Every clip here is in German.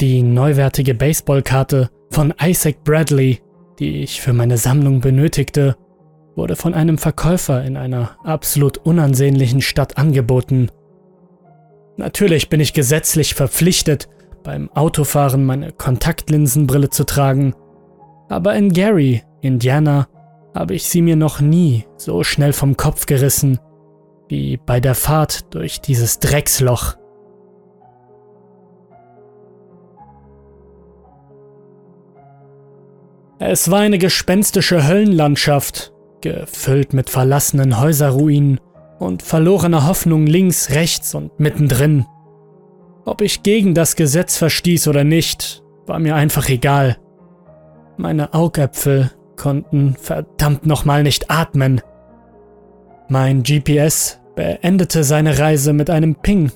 Die neuwertige Baseballkarte von Isaac Bradley, die ich für meine Sammlung benötigte, wurde von einem Verkäufer in einer absolut unansehnlichen Stadt angeboten. Natürlich bin ich gesetzlich verpflichtet, beim Autofahren meine Kontaktlinsenbrille zu tragen, aber in Gary, Indiana, habe ich sie mir noch nie so schnell vom Kopf gerissen wie bei der Fahrt durch dieses Drecksloch. Es war eine gespenstische Höllenlandschaft, gefüllt mit verlassenen Häuserruinen und verlorener Hoffnung links, rechts und mittendrin. Ob ich gegen das Gesetz verstieß oder nicht, war mir einfach egal. Meine Augäpfel konnten verdammt nochmal nicht atmen. Mein GPS beendete seine Reise mit einem Ping.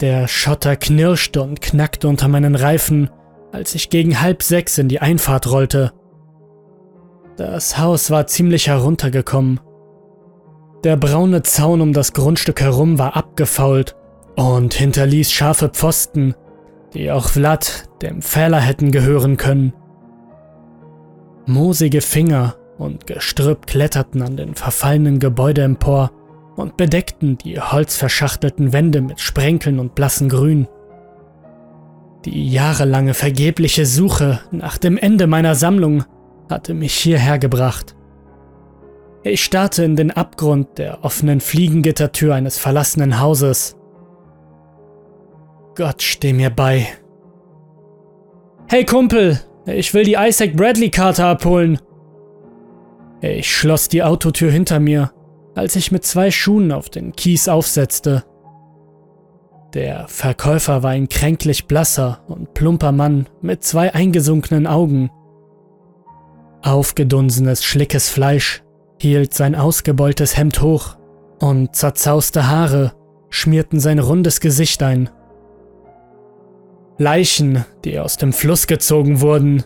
Der Schotter knirschte und knackte unter meinen Reifen, als ich gegen halb sechs in die Einfahrt rollte. Das Haus war ziemlich heruntergekommen. Der braune Zaun um das Grundstück herum war abgefault und hinterließ scharfe Pfosten, die auch Vlad, dem Fähler, hätten gehören können. Moosige Finger und Gestrüpp kletterten an den verfallenen Gebäude empor und bedeckten die holzverschachtelten Wände mit Sprenkeln und blassen Grün. Die jahrelange vergebliche Suche nach dem Ende meiner Sammlung hatte mich hierher gebracht. Ich starrte in den Abgrund der offenen Fliegengittertür eines verlassenen Hauses. Gott steh mir bei. Hey Kumpel, ich will die Isaac Bradley-Karte abholen. Ich schloss die Autotür hinter mir, als ich mit zwei Schuhen auf den Kies aufsetzte. Der Verkäufer war ein kränklich blasser und plumper Mann mit zwei eingesunkenen Augen. Aufgedunsenes, schlickes Fleisch hielt sein ausgebeultes Hemd hoch und zerzauste Haare schmierten sein rundes Gesicht ein. Leichen, die aus dem Fluss gezogen wurden,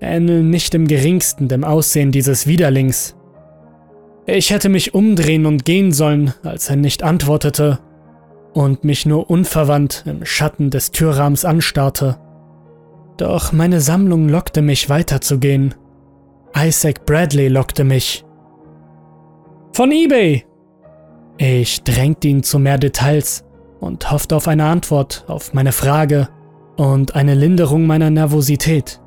ähneln nicht im geringsten dem Aussehen dieses Widerlings. Ich hätte mich umdrehen und gehen sollen, als er nicht antwortete und mich nur unverwandt im Schatten des Türrahmens anstarrte. Doch meine Sammlung lockte mich weiterzugehen. Isaac Bradley lockte mich. Von eBay! Ich drängte ihn zu mehr Details und hoffte auf eine Antwort auf meine Frage und eine Linderung meiner Nervosität.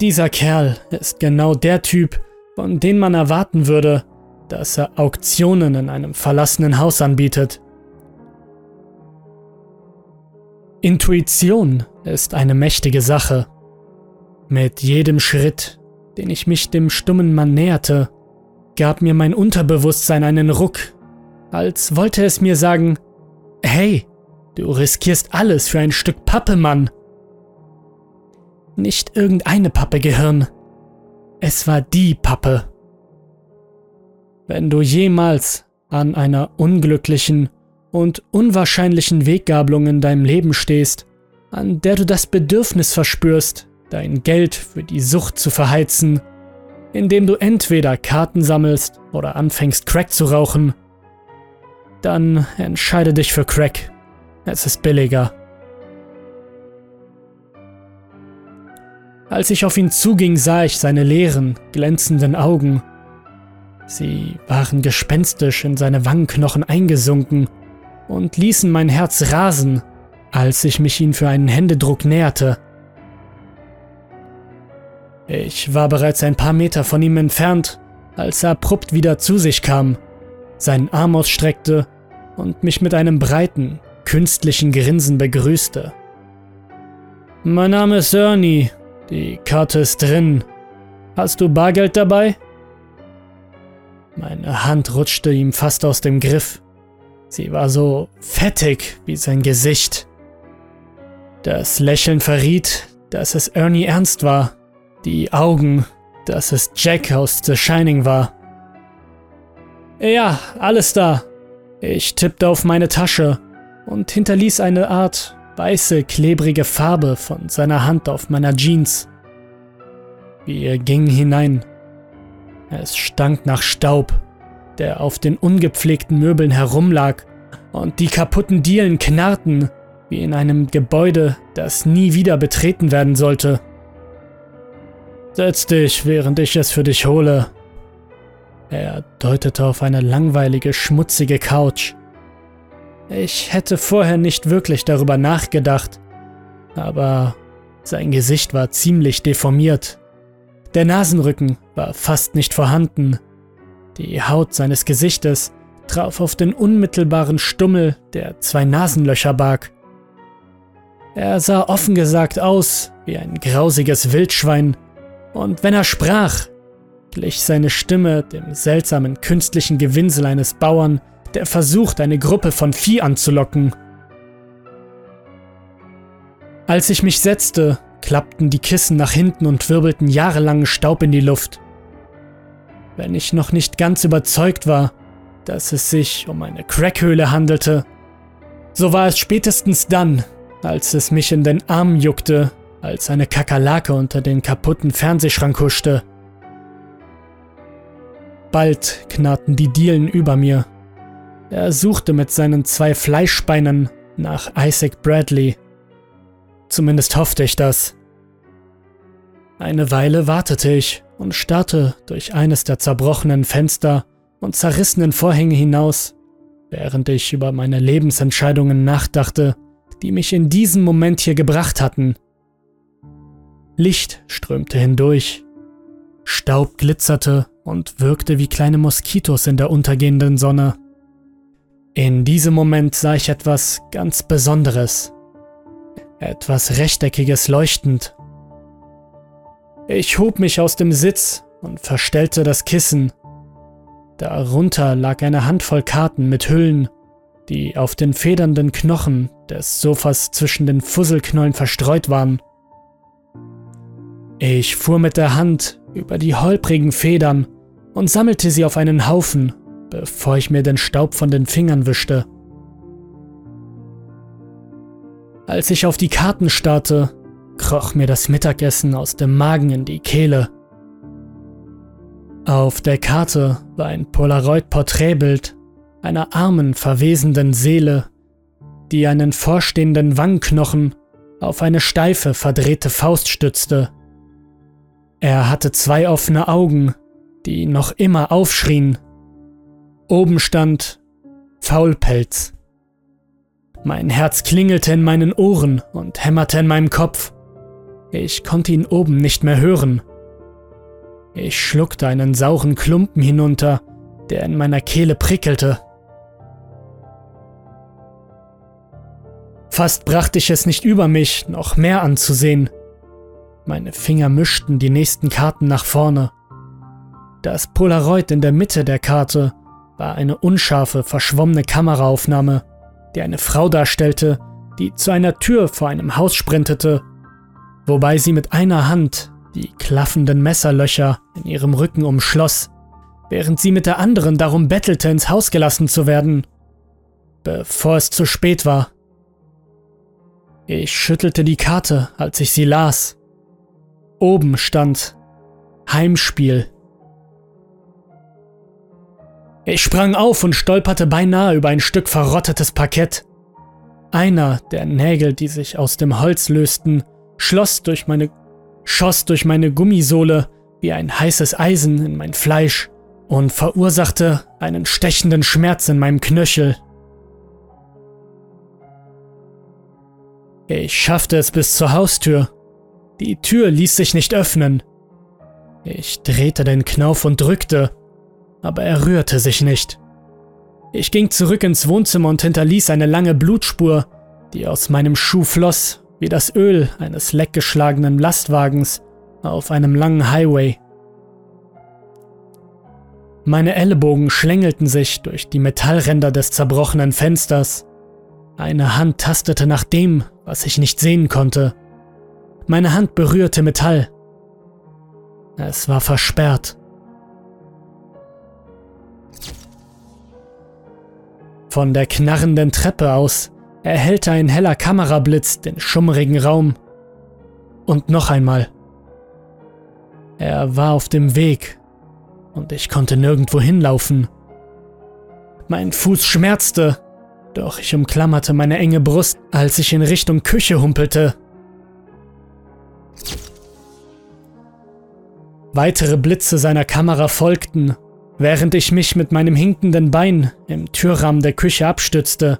Dieser Kerl ist genau der Typ, von dem man erwarten würde, dass er Auktionen in einem verlassenen Haus anbietet. Intuition ist eine mächtige Sache. Mit jedem Schritt, den ich mich dem stummen Mann näherte, gab mir mein Unterbewusstsein einen Ruck, als wollte es mir sagen, hey, du riskierst alles für ein Stück Pappe, Mann. Nicht irgendeine Pappe Gehirn, es war die Pappe. Wenn du jemals an einer unglücklichen und unwahrscheinlichen Weggabelung in deinem Leben stehst, an der du das Bedürfnis verspürst, dein Geld für die Sucht zu verheizen, indem du entweder Karten sammelst oder anfängst Crack zu rauchen, dann entscheide dich für Crack. Es ist billiger. Als ich auf ihn zuging, sah ich seine leeren, glänzenden Augen Sie waren gespenstisch in seine Wangenknochen eingesunken und ließen mein Herz rasen, als ich mich ihm für einen Händedruck näherte. Ich war bereits ein paar Meter von ihm entfernt, als er abrupt wieder zu sich kam, seinen Arm ausstreckte und mich mit einem breiten, künstlichen Grinsen begrüßte. Mein Name ist Ernie, die Karte ist drin. Hast du Bargeld dabei? Meine Hand rutschte ihm fast aus dem Griff. Sie war so fettig wie sein Gesicht. Das Lächeln verriet, dass es Ernie ernst war. Die Augen, dass es Jack aus The Shining war. Ja, alles da. Ich tippte auf meine Tasche und hinterließ eine Art weiße, klebrige Farbe von seiner Hand auf meiner Jeans. Wir gingen hinein. Es stank nach Staub, der auf den ungepflegten Möbeln herumlag und die kaputten Dielen knarrten, wie in einem Gebäude, das nie wieder betreten werden sollte. Setz dich, während ich es für dich hole. Er deutete auf eine langweilige, schmutzige Couch. Ich hätte vorher nicht wirklich darüber nachgedacht, aber sein Gesicht war ziemlich deformiert. Der Nasenrücken war fast nicht vorhanden. Die Haut seines Gesichtes traf auf den unmittelbaren Stummel, der zwei Nasenlöcher barg. Er sah offen gesagt aus wie ein grausiges Wildschwein, und wenn er sprach, glich seine Stimme dem seltsamen künstlichen Gewinsel eines Bauern, der versucht, eine Gruppe von Vieh anzulocken. Als ich mich setzte, klappten die Kissen nach hinten und wirbelten jahrelangen Staub in die Luft. Wenn ich noch nicht ganz überzeugt war, dass es sich um eine Crackhöhle handelte, so war es spätestens dann, als es mich in den Arm juckte als eine Kakerlake unter den kaputten Fernsehschrank huschte. Bald knarrten die Dielen über mir. Er suchte mit seinen zwei Fleischbeinen nach Isaac Bradley. Zumindest hoffte ich das. Eine Weile wartete ich und starrte durch eines der zerbrochenen Fenster und zerrissenen Vorhänge hinaus, während ich über meine Lebensentscheidungen nachdachte, die mich in diesem Moment hier gebracht hatten. Licht strömte hindurch. Staub glitzerte und wirkte wie kleine Moskitos in der untergehenden Sonne. In diesem Moment sah ich etwas ganz Besonderes. Etwas Rechteckiges leuchtend. Ich hob mich aus dem Sitz und verstellte das Kissen. Darunter lag eine Handvoll Karten mit Hüllen, die auf den federnden Knochen des Sofas zwischen den Fusselknollen verstreut waren. Ich fuhr mit der Hand über die holprigen Federn und sammelte sie auf einen Haufen, bevor ich mir den Staub von den Fingern wischte. Als ich auf die Karten starrte, kroch mir das Mittagessen aus dem Magen in die Kehle. Auf der Karte war ein Polaroid-Porträtbild einer armen, verwesenden Seele, die einen vorstehenden Wangenknochen auf eine steife, verdrehte Faust stützte. Er hatte zwei offene Augen, die noch immer aufschrien. Oben stand Faulpelz. Mein Herz klingelte in meinen Ohren und hämmerte in meinem Kopf. Ich konnte ihn oben nicht mehr hören. Ich schluckte einen sauren Klumpen hinunter, der in meiner Kehle prickelte. Fast brachte ich es nicht über mich, noch mehr anzusehen. Meine Finger mischten die nächsten Karten nach vorne. Das Polaroid in der Mitte der Karte war eine unscharfe, verschwommene Kameraaufnahme, die eine Frau darstellte, die zu einer Tür vor einem Haus sprintete, wobei sie mit einer Hand die klaffenden Messerlöcher in ihrem Rücken umschloss, während sie mit der anderen darum bettelte, ins Haus gelassen zu werden, bevor es zu spät war. Ich schüttelte die Karte, als ich sie las. Oben stand Heimspiel. Ich sprang auf und stolperte beinahe über ein Stück verrottetes Parkett. Einer der Nägel, die sich aus dem Holz lösten, schloss durch meine, schoss durch meine Gummisohle wie ein heißes Eisen in mein Fleisch und verursachte einen stechenden Schmerz in meinem Knöchel. Ich schaffte es bis zur Haustür die Tür ließ sich nicht öffnen. Ich drehte den Knauf und drückte, aber er rührte sich nicht. Ich ging zurück ins Wohnzimmer und hinterließ eine lange Blutspur, die aus meinem Schuh floss, wie das Öl eines leckgeschlagenen Lastwagens auf einem langen Highway. Meine Ellenbogen schlängelten sich durch die Metallränder des zerbrochenen Fensters. Eine Hand tastete nach dem, was ich nicht sehen konnte. Meine Hand berührte Metall. Es war versperrt. Von der knarrenden Treppe aus erhellte ein heller Kamerablitz den schummrigen Raum. Und noch einmal. Er war auf dem Weg und ich konnte nirgendwo hinlaufen. Mein Fuß schmerzte, Doch ich umklammerte meine enge Brust, als ich in Richtung Küche humpelte. Weitere Blitze seiner Kamera folgten, während ich mich mit meinem hinkenden Bein im Türrahmen der Küche abstützte.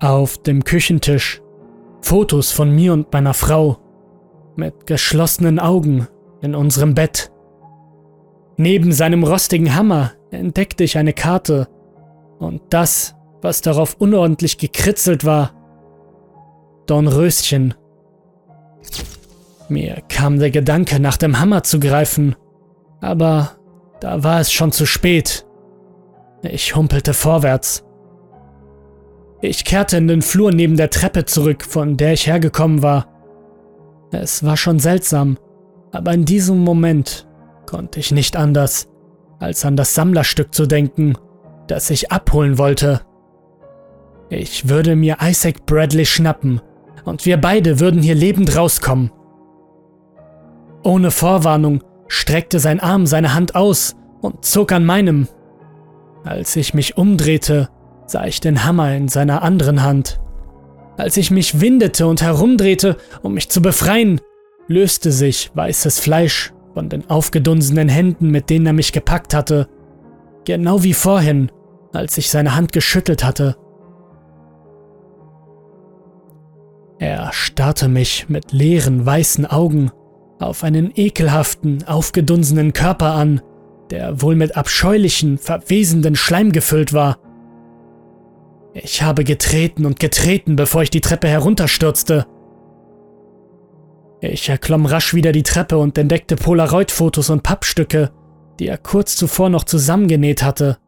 Auf dem Küchentisch Fotos von mir und meiner Frau mit geschlossenen Augen in unserem Bett. Neben seinem rostigen Hammer entdeckte ich eine Karte und das, was darauf unordentlich gekritzelt war. Dornröschen. Mir kam der Gedanke, nach dem Hammer zu greifen, aber da war es schon zu spät. Ich humpelte vorwärts. Ich kehrte in den Flur neben der Treppe zurück, von der ich hergekommen war. Es war schon seltsam, aber in diesem Moment konnte ich nicht anders, als an das Sammlerstück zu denken, das ich abholen wollte. Ich würde mir Isaac Bradley schnappen und wir beide würden hier lebend rauskommen. Ohne Vorwarnung streckte sein Arm seine Hand aus und zog an meinem. Als ich mich umdrehte, sah ich den Hammer in seiner anderen Hand. Als ich mich windete und herumdrehte, um mich zu befreien, löste sich weißes Fleisch von den aufgedunsenen Händen, mit denen er mich gepackt hatte. Genau wie vorhin, als ich seine Hand geschüttelt hatte. Er starrte mich mit leeren weißen Augen auf einen ekelhaften, aufgedunsenen Körper an, der wohl mit abscheulichen, verwesenden Schleim gefüllt war. Ich habe getreten und getreten, bevor ich die Treppe herunterstürzte. Ich erklomm rasch wieder die Treppe und entdeckte Polaroid-Fotos und Pappstücke, die er kurz zuvor noch zusammengenäht hatte.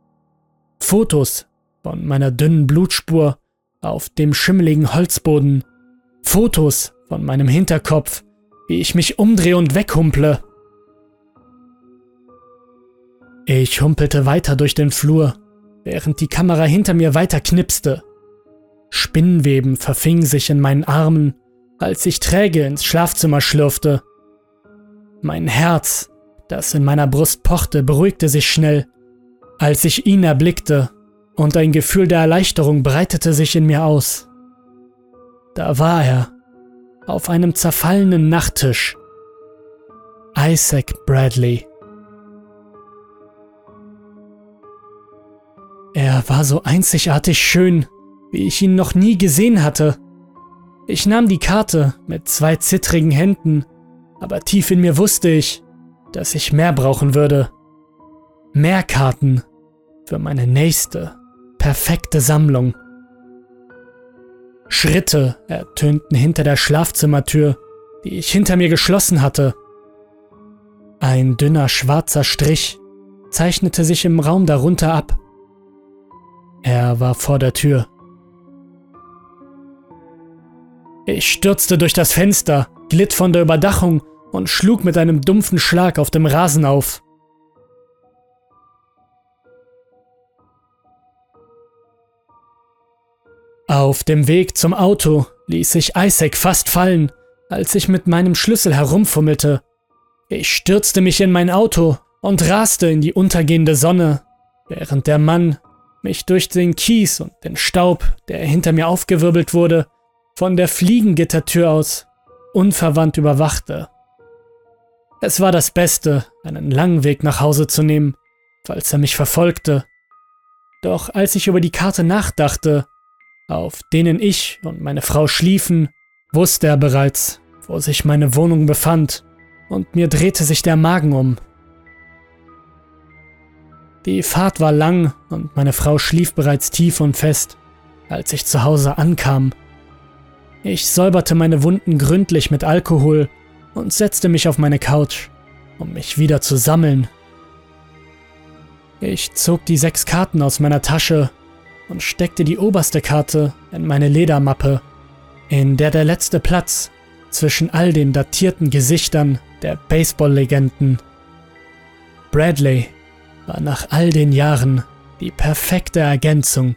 Fotos von meiner dünnen Blutspur auf dem schimmeligen Holzboden. Fotos von meinem Hinterkopf, wie ich mich umdrehe und weghumple. Ich humpelte weiter durch den Flur während die Kamera hinter mir weiter knipste. Spinnweben verfingen sich in meinen Armen, als ich träge ins Schlafzimmer schlürfte. Mein Herz, das in meiner Brust pochte, beruhigte sich schnell, als ich ihn erblickte, und ein Gefühl der Erleichterung breitete sich in mir aus. Da war er, auf einem zerfallenen Nachttisch. Isaac Bradley. Er war so einzigartig schön, wie ich ihn noch nie gesehen hatte. Ich nahm die Karte mit zwei zittrigen Händen, aber tief in mir wusste ich, dass ich mehr brauchen würde. Mehr Karten für meine nächste, perfekte Sammlung. Schritte ertönten hinter der Schlafzimmertür, die ich hinter mir geschlossen hatte. Ein dünner schwarzer Strich zeichnete sich im Raum darunter ab. Er war vor der Tür. Ich stürzte durch das Fenster, glitt von der Überdachung und schlug mit einem dumpfen Schlag auf dem Rasen auf. Auf dem Weg zum Auto ließ sich Isaac fast fallen, als ich mit meinem Schlüssel herumfummelte. Ich stürzte mich in mein Auto und raste in die untergehende Sonne, während der Mann mich durch den Kies und den Staub, der hinter mir aufgewirbelt wurde, von der Fliegengittertür aus unverwandt überwachte. Es war das Beste, einen langen Weg nach Hause zu nehmen, falls er mich verfolgte. Doch als ich über die Karte nachdachte, auf denen ich und meine Frau schliefen, wusste er bereits, wo sich meine Wohnung befand, und mir drehte sich der Magen um. Die Fahrt war lang und meine Frau schlief bereits tief und fest, als ich zu Hause ankam. Ich säuberte meine Wunden gründlich mit Alkohol und setzte mich auf meine Couch, um mich wieder zu sammeln. Ich zog die sechs Karten aus meiner Tasche und steckte die oberste Karte in meine Ledermappe, in der der letzte Platz zwischen all den datierten Gesichtern der Baseball-Legenden. Bradley war nach all den Jahren die perfekte Ergänzung.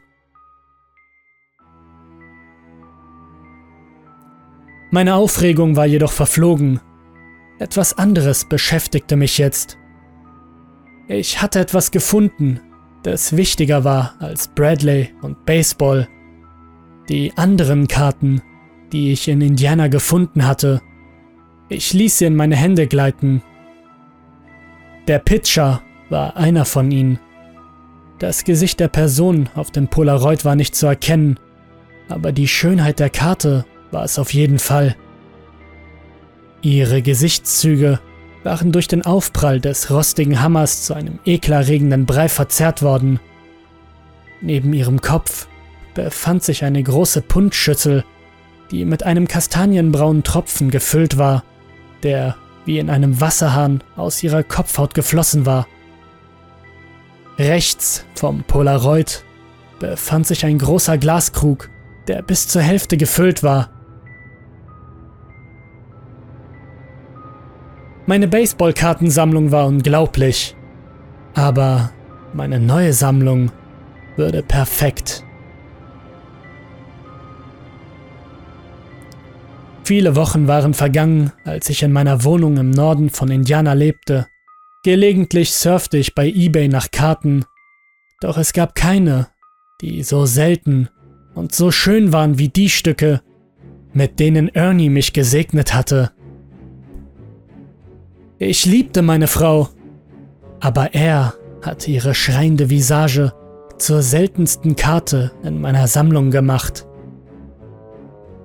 Meine Aufregung war jedoch verflogen. Etwas anderes beschäftigte mich jetzt. Ich hatte etwas gefunden, das wichtiger war als Bradley und Baseball. Die anderen Karten, die ich in Indiana gefunden hatte, ich ließ sie in meine Hände gleiten. Der Pitcher war einer von ihnen. Das Gesicht der Person auf dem Polaroid war nicht zu erkennen, aber die Schönheit der Karte war es auf jeden Fall. Ihre Gesichtszüge waren durch den Aufprall des rostigen Hammers zu einem ekelerregenden Brei verzerrt worden. Neben ihrem Kopf befand sich eine große Punschschüssel, die mit einem kastanienbraunen Tropfen gefüllt war, der wie in einem Wasserhahn aus ihrer Kopfhaut geflossen war. Rechts vom Polaroid befand sich ein großer Glaskrug, der bis zur Hälfte gefüllt war. Meine Baseballkartensammlung war unglaublich, aber meine neue Sammlung würde perfekt. Viele Wochen waren vergangen, als ich in meiner Wohnung im Norden von Indiana lebte. Gelegentlich surfte ich bei eBay nach Karten, doch es gab keine, die so selten und so schön waren wie die Stücke, mit denen Ernie mich gesegnet hatte. Ich liebte meine Frau, aber er hatte ihre schreiende Visage zur seltensten Karte in meiner Sammlung gemacht.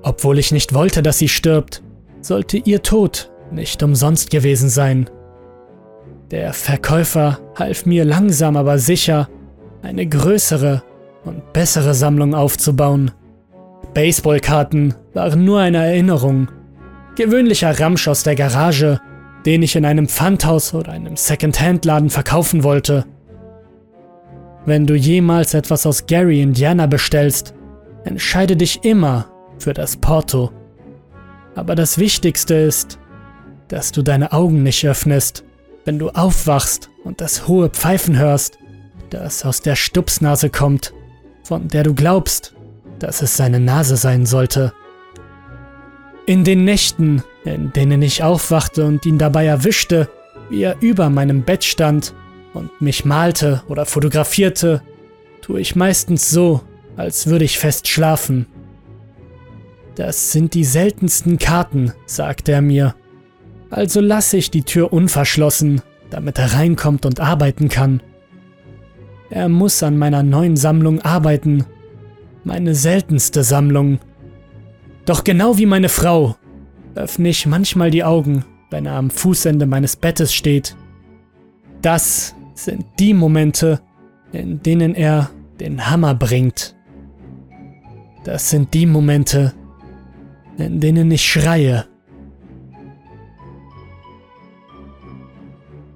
Obwohl ich nicht wollte, dass sie stirbt, sollte ihr Tod nicht umsonst gewesen sein. Der Verkäufer half mir langsam aber sicher, eine größere und bessere Sammlung aufzubauen. Baseballkarten waren nur eine Erinnerung. Gewöhnlicher Ramsch aus der Garage, den ich in einem Pfandhaus oder einem Second-Hand-Laden verkaufen wollte. Wenn du jemals etwas aus Gary, Indiana bestellst, entscheide dich immer für das Porto. Aber das Wichtigste ist, dass du deine Augen nicht öffnest, wenn du aufwachst und das hohe Pfeifen hörst, das aus der Stupsnase kommt, von der du glaubst, dass es seine Nase sein sollte. In den Nächten, in denen ich aufwachte und ihn dabei erwischte, wie er über meinem Bett stand und mich malte oder fotografierte, tue ich meistens so, als würde ich fest schlafen das sind die seltensten Karten, sagte er mir. Also lasse ich die Tür unverschlossen, damit er reinkommt und arbeiten kann. Er muss an meiner neuen Sammlung arbeiten. Meine seltenste Sammlung. Doch genau wie meine Frau öffne ich manchmal die Augen, wenn er am Fußende meines Bettes steht. Das sind die Momente, in denen er den Hammer bringt. Das sind die Momente, in denen ich schreie